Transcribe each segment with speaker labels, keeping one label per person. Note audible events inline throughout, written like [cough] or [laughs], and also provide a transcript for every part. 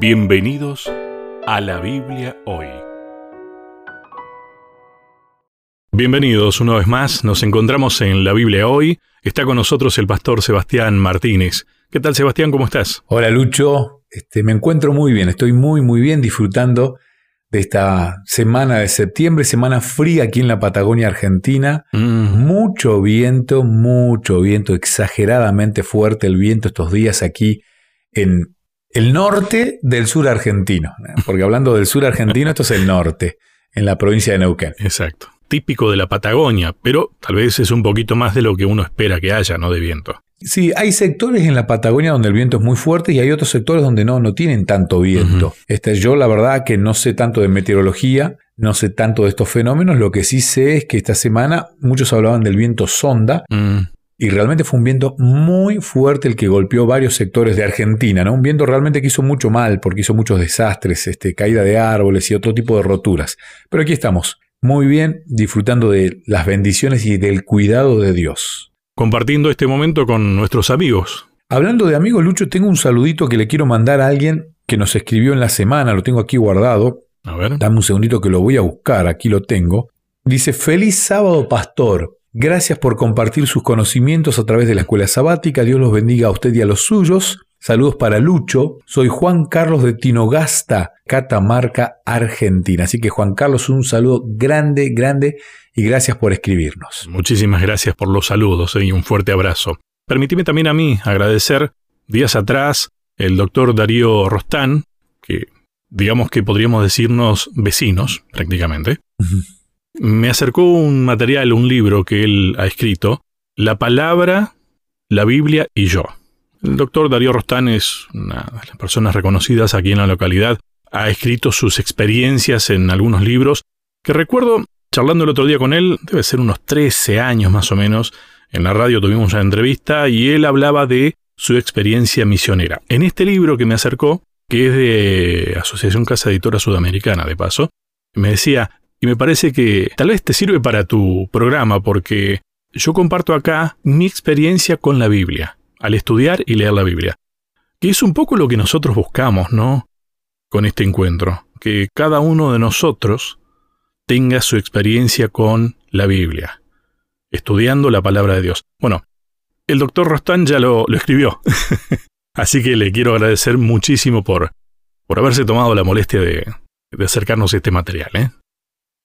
Speaker 1: Bienvenidos a la Biblia hoy. Bienvenidos una vez más, nos encontramos en la Biblia hoy. Está con nosotros el pastor Sebastián Martínez. ¿Qué tal Sebastián? ¿Cómo estás?
Speaker 2: Hola Lucho, este, me encuentro muy bien, estoy muy muy bien disfrutando de esta semana de septiembre, semana fría aquí en la Patagonia Argentina.
Speaker 1: Mm,
Speaker 2: Mucho viento, mucho viento, exageradamente fuerte el viento estos días aquí en el norte del sur argentino. ¿no? Porque hablando del sur argentino, esto es el norte, en la provincia de Neuquén.
Speaker 1: exacto. Típico de la Patagonia, pero tal vez es un poquito más de lo que uno espera que haya, ¿no? De viento.
Speaker 2: Sí, hay sectores en la Patagonia donde el viento es muy fuerte y hay otros sectores donde no, no tienen tanto viento. Este, yo la verdad que no sé tanto de meteorología, no sé tanto de estos fenómenos, lo que sí sé es que esta semana muchos hablaban del viento sonda
Speaker 1: Mm,
Speaker 2: y realmente fue un viento muy fuerte el que golpeó varios sectores de Argentina, ¿no? Un viento realmente que hizo mucho mal porque hizo muchos desastres, este, caída de árboles y otro tipo de roturas. Pero aquí estamos, muy bien, disfrutando de las bendiciones y del cuidado de Dios.
Speaker 1: compartiendo este momento con nuestros amigos.
Speaker 2: Hablando de amigos, Lucho, tengo un saludito que le quiero mandar a alguien que nos escribió en la semana, lo tengo aquí guardado.
Speaker 1: A ver.
Speaker 2: Dame un segundito que lo voy a buscar, aquí lo tengo. Dice, feliz sábado, pastor. Gracias por compartir sus conocimientos a través de la escuela sabática. Dios los bendiga a usted y a los suyos. Saludos para Lucho. Soy Juan Carlos de Tinogasta, Catamarca, Argentina. Así que Juan Carlos, un saludo grande, grande y gracias por escribirnos.
Speaker 1: Muchísimas gracias por los saludos eh, y un fuerte abrazo. Permitime también a mí agradecer, días atrás, el doctor Darío Rostán, que digamos que podríamos decirnos vecinos prácticamente, me acercó un material, un libro que él ha escrito, La palabra, la Biblia y yo. El doctor Darío Rostán es una de las personas reconocidas aquí en la localidad, ha escrito sus experiencias en algunos libros que recuerdo charlando el otro día con él, debe ser unos 13 años más o menos, en la radio tuvimos una entrevista y él hablaba de su experiencia misionera. En este libro que me acercó, que es de Asociación Casa Editora Sudamericana, de paso, me decía, y me parece que tal vez te sirve para tu programa porque yo comparto acá mi experiencia con la Biblia, al estudiar y leer la Biblia, que es un poco lo que nosotros buscamos, ¿no? Con este encuentro, que cada uno de nosotros tenga su experiencia con la Biblia, estudiando la palabra de Dios. Bueno, el doctor Rostán ya lo, escribió, [laughs] así que le quiero agradecer muchísimo por, por haberse tomado la molestia de, de acercarnos a este material. ¿eh?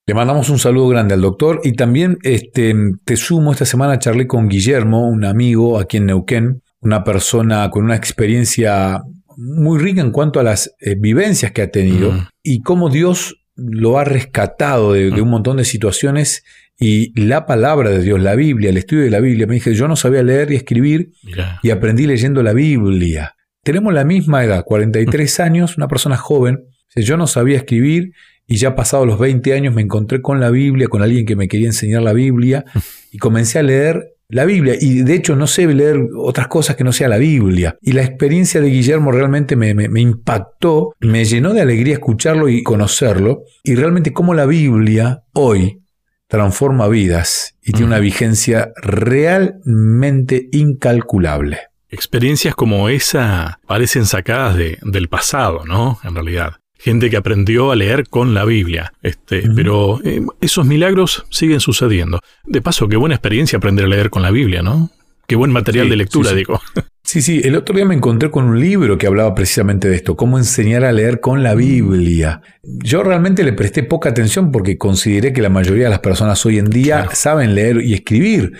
Speaker 2: Le mandamos un saludo grande al doctor y también este, te sumo, esta semana charlé con Guillermo, un amigo aquí en Neuquén, una persona con una experiencia muy rica en cuanto a las eh, vivencias que ha tenido
Speaker 1: Mm.
Speaker 2: y cómo Dios lo ha rescatado de, de un montón de situaciones y la palabra de Dios, la Biblia, el estudio de la Biblia. Me dije, yo no sabía leer y escribir y aprendí leyendo la Biblia. Tenemos la misma edad, 43 años, una persona joven. Yo no sabía escribir y ya pasados los 20 años me encontré con la Biblia, con alguien que me quería enseñar la Biblia [laughs] y comencé a leer la Biblia. Y de hecho no sé leer otras cosas que no sea la Biblia. Y la experiencia de Guillermo realmente me, me- me impactó, me llenó de alegría escucharlo y conocerlo. Y realmente cómo la Biblia hoy transforma vidas y tiene una vigencia realmente incalculable.
Speaker 1: experiencias como esa parecen sacadas de, del pasado, ¿no? En realidad. Gente que aprendió a leer con la Biblia. Este. Pero eh, esos milagros siguen sucediendo. De paso, qué buena experiencia aprender a leer con la Biblia, ¿no? Qué buen material
Speaker 2: Sí,
Speaker 1: de lectura,
Speaker 2: sí, sí.
Speaker 1: digo.
Speaker 2: Sí, sí, el otro día me encontré con un libro que hablaba precisamente de esto, cómo enseñar a leer con la Biblia. Yo realmente le presté poca atención porque consideré que la mayoría de las personas hoy en día
Speaker 1: Claro.
Speaker 2: saben leer y escribir.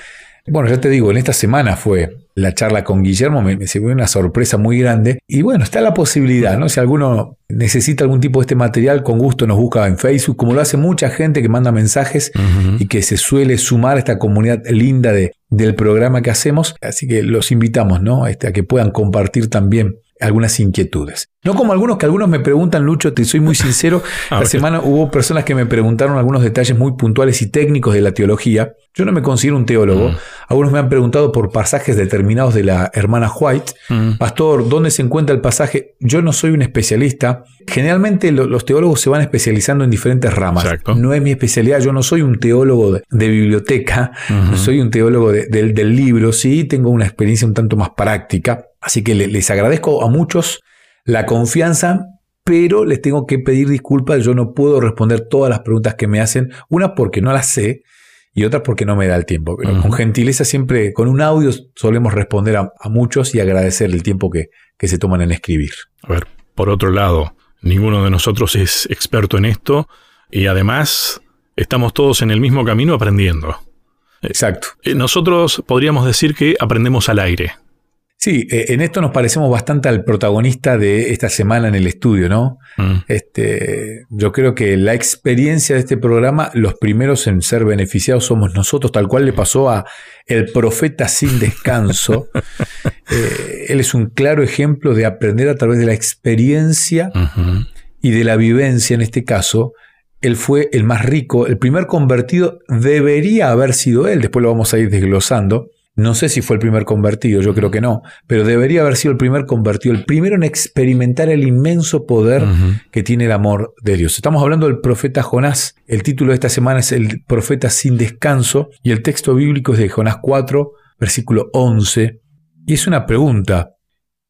Speaker 2: Bueno, ya te digo, en esta semana fue la charla con Guillermo, me, me sirvió una sorpresa muy grande. Y bueno, está la posibilidad, ¿no? Si alguno necesita algún tipo de este material, con gusto nos busca en Facebook, como lo hace mucha gente que manda mensajes y que se suele sumar a esta comunidad linda de, del programa que hacemos. Así que los invitamos ¿no? Este, a que puedan compartir también algunas inquietudes. No como algunos que algunos me preguntan, Lucho, te soy muy sincero, [laughs] la semana hubo personas que me preguntaron algunos detalles muy puntuales y técnicos de la teología. Yo no me considero un teólogo.
Speaker 1: Mm.
Speaker 2: Algunos me han preguntado por pasajes determinados de la hermana White.
Speaker 1: Mm.
Speaker 2: Pastor, ¿dónde se encuentra el pasaje? Yo no soy un especialista. Generalmente lo- los teólogos se van especializando en diferentes ramas.
Speaker 1: Exacto.
Speaker 2: No es mi especialidad. Yo no soy un teólogo de, de biblioteca. No soy un teólogo de- del libro. Sí, tengo una experiencia un tanto más práctica. Así que le- les agradezco a muchos la confianza pero les tengo que pedir disculpas, yo no puedo responder todas las preguntas que me hacen, una porque no las sé y otra porque no me da el tiempo. Pero con gentileza siempre, con un audio solemos responder a, muchos y agradecer el tiempo que, que se toman en escribir.
Speaker 1: A ver, por otro lado, ninguno de nosotros es experto en esto y además estamos todos en el mismo camino aprendiendo.
Speaker 2: Exacto.
Speaker 1: Eh, nosotros podríamos decir que aprendemos al aire.
Speaker 2: Sí, eh, en esto nos parecemos bastante al protagonista de esta semana en el estudio, ¿no? Mm. Este, yo creo que la experiencia de este programa, los primeros en ser beneficiados somos nosotros, tal cual le pasó a el profeta sin descanso. [laughs] Eh, él es un claro ejemplo de aprender a través de la experiencia y de la vivencia, en este caso. Él fue el más rico, el primer convertido debería haber sido él, después lo vamos a ir desglosando no sé si fue el primer convertido, yo creo que no, pero debería haber sido el primer convertido, el primero en experimentar el inmenso poder que tiene el amor de Dios. Estamos hablando del profeta Jonás. El título de esta semana es El profeta sin descanso y el texto bíblico es de Jonás 4, versículo 11. Y es una pregunta.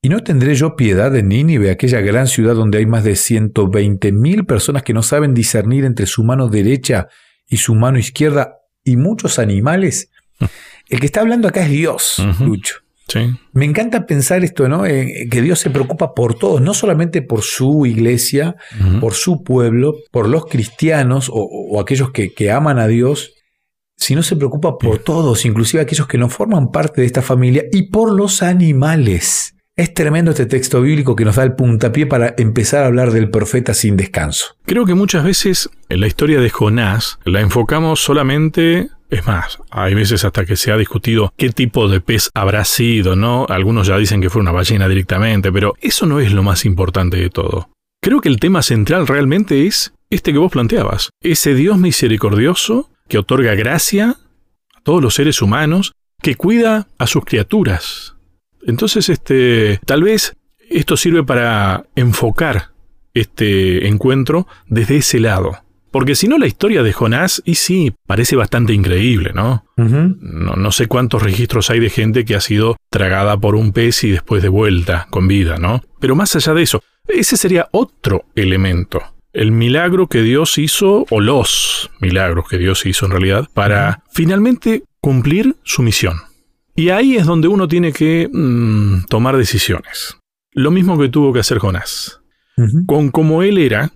Speaker 2: ¿Y no tendré yo piedad de Nínive, aquella gran ciudad donde hay más de 120 mil personas que no saben discernir entre su mano derecha y su mano izquierda y muchos animales? [laughs] El que está hablando acá es Dios, Lucho. Me encanta pensar esto, ¿no? Eh, que Dios se preocupa por todos, no solamente por su iglesia, por su pueblo, por los cristianos o, aquellos que, que, aman a Dios, sino se preocupa por todos, inclusive aquellos que no forman parte de esta familia y por los animales. Es tremendo este texto bíblico que nos da el puntapié para empezar a hablar del profeta sin descanso.
Speaker 1: Creo que muchas veces en la historia de Jonás la enfocamos solamente es más, hay veces hasta que se ha discutido qué tipo de pez habrá sido, ¿no? Algunos ya dicen que fue una ballena directamente, pero eso no es lo más importante de todo. Creo que el tema central realmente es este que vos planteabas, ese Dios misericordioso que otorga gracia a todos los seres humanos, que cuida a sus criaturas. Entonces, este, tal vez esto sirve para enfocar este encuentro desde ese lado. Porque si no, la historia de Jonás, y sí, parece bastante increíble, ¿no? ¿no? ¿no? sé cuántos registros hay de gente que ha sido tragada por un pez y después de vuelta con vida, ¿no? Pero más allá de eso, ese sería otro elemento. El milagro que Dios hizo, o los milagros que Dios hizo en realidad, para finalmente cumplir su misión. Y ahí es donde uno tiene que mm, tomar decisiones. Lo mismo que tuvo que hacer Jonás. Con como él era,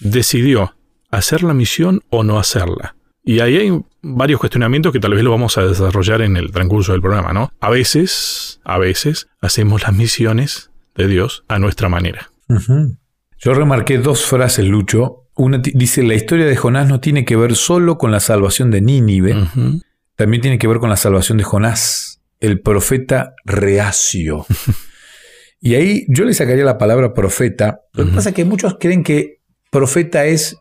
Speaker 1: decidió hacer la misión o no hacerla. Y ahí hay varios cuestionamientos que tal vez lo vamos a desarrollar en el transcurso del programa, ¿no? A veces, a veces, hacemos las misiones de Dios a nuestra manera.
Speaker 2: Yo remarqué dos frases, Lucho. Una dice, la historia de Jonás no tiene que ver solo con la salvación de Nínive, también tiene que ver con la salvación de Jonás, el profeta reacio. [laughs] y ahí yo le sacaría la palabra profeta. Lo que pasa es que muchos creen que profeta es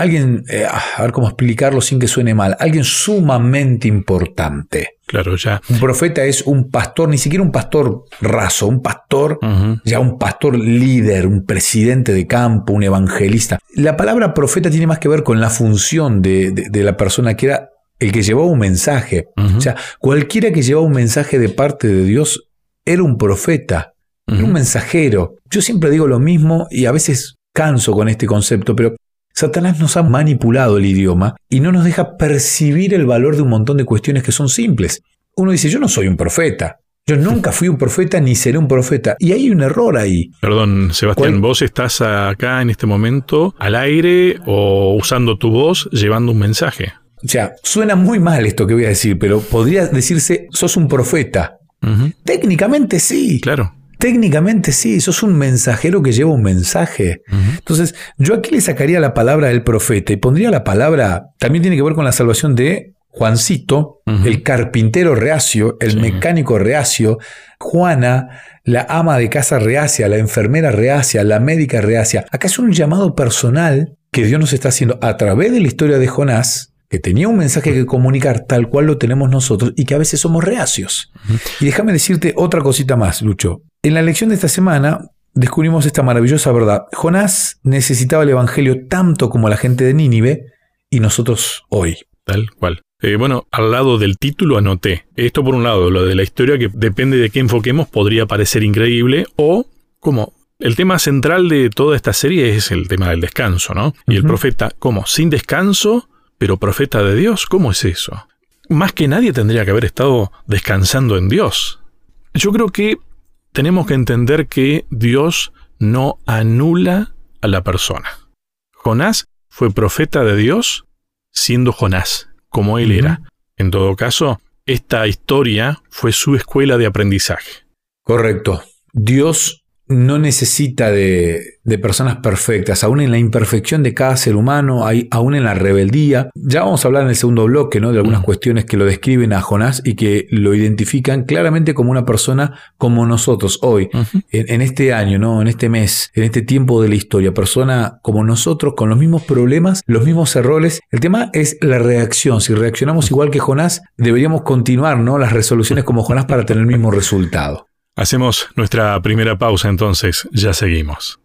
Speaker 2: alguien, eh, a ver cómo explicarlo sin que suene mal, alguien sumamente importante.
Speaker 1: Claro, ya.
Speaker 2: Un profeta es un pastor, ni siquiera un pastor raso, un pastor, ya un pastor líder, un presidente de campo, un evangelista. La palabra profeta tiene más que ver con la función de, la persona que era el que llevaba un mensaje. O sea, cualquiera que llevaba un mensaje de parte de Dios era un profeta, era un mensajero. Yo siempre digo lo mismo y a veces canso con este concepto, pero Satanás nos ha manipulado el idioma y no nos deja percibir el valor de un montón de cuestiones que son simples. Uno dice, yo no soy un profeta. Yo nunca fui un profeta ni seré un profeta. Y hay un error ahí.
Speaker 1: Perdón, Sebastián, vos estás acá en este momento al aire o usando tu voz llevando un mensaje.
Speaker 2: O sea, suena muy mal esto que voy a decir, pero podría decirse, sos un profeta. Técnicamente sí.
Speaker 1: Claro.
Speaker 2: Técnicamente sí, sos un mensajero que lleva un mensaje. Entonces, yo aquí le sacaría la palabra del profeta y pondría la palabra, también tiene que ver con la salvación de Juancito, el carpintero reacio, el mecánico reacio, Juana, la ama de casa reacia, la enfermera reacia, la médica reacia. Acá es un llamado personal que Dios nos está haciendo a través de la historia de Jonás, que tenía un mensaje que comunicar tal cual lo tenemos nosotros y que a veces somos reacios. Y déjame decirte otra cosita más, Lucho. En la lección de esta semana descubrimos esta maravillosa verdad. Jonás necesitaba el Evangelio tanto como la gente de Nínive y nosotros hoy.
Speaker 1: Tal cual. Eh, bueno, al lado del título anoté. Esto por un lado, lo de la historia que depende de qué enfoquemos podría parecer increíble o como El tema central de toda esta serie es el tema del descanso, ¿no? Y el profeta, ¿cómo? ¿Sin descanso? ¿Pero profeta de Dios? ¿Cómo es eso? Más que nadie tendría que haber estado descansando en Dios. Yo creo que tenemos que entender que Dios no anula a la persona. Jonás fue profeta de Dios siendo Jonás, como él era. En todo caso, esta historia fue su escuela de aprendizaje.
Speaker 2: Correcto. Dios no necesita de, de personas perfectas, aún en la imperfección de cada ser humano, hay- aún en la rebeldía. Ya vamos a hablar en el segundo bloque ¿no? de algunas cuestiones que lo describen a Jonás y que lo identifican claramente como una persona como nosotros hoy, en, en este año, ¿no? en este mes, en este tiempo de la historia. Persona como nosotros, con los mismos problemas, los mismos errores. El tema es la reacción. Si reaccionamos igual que Jonás, deberíamos continuar ¿no? las resoluciones como Jonás para tener el mismo resultado.
Speaker 1: Hacemos nuestra primera pausa entonces, ya seguimos.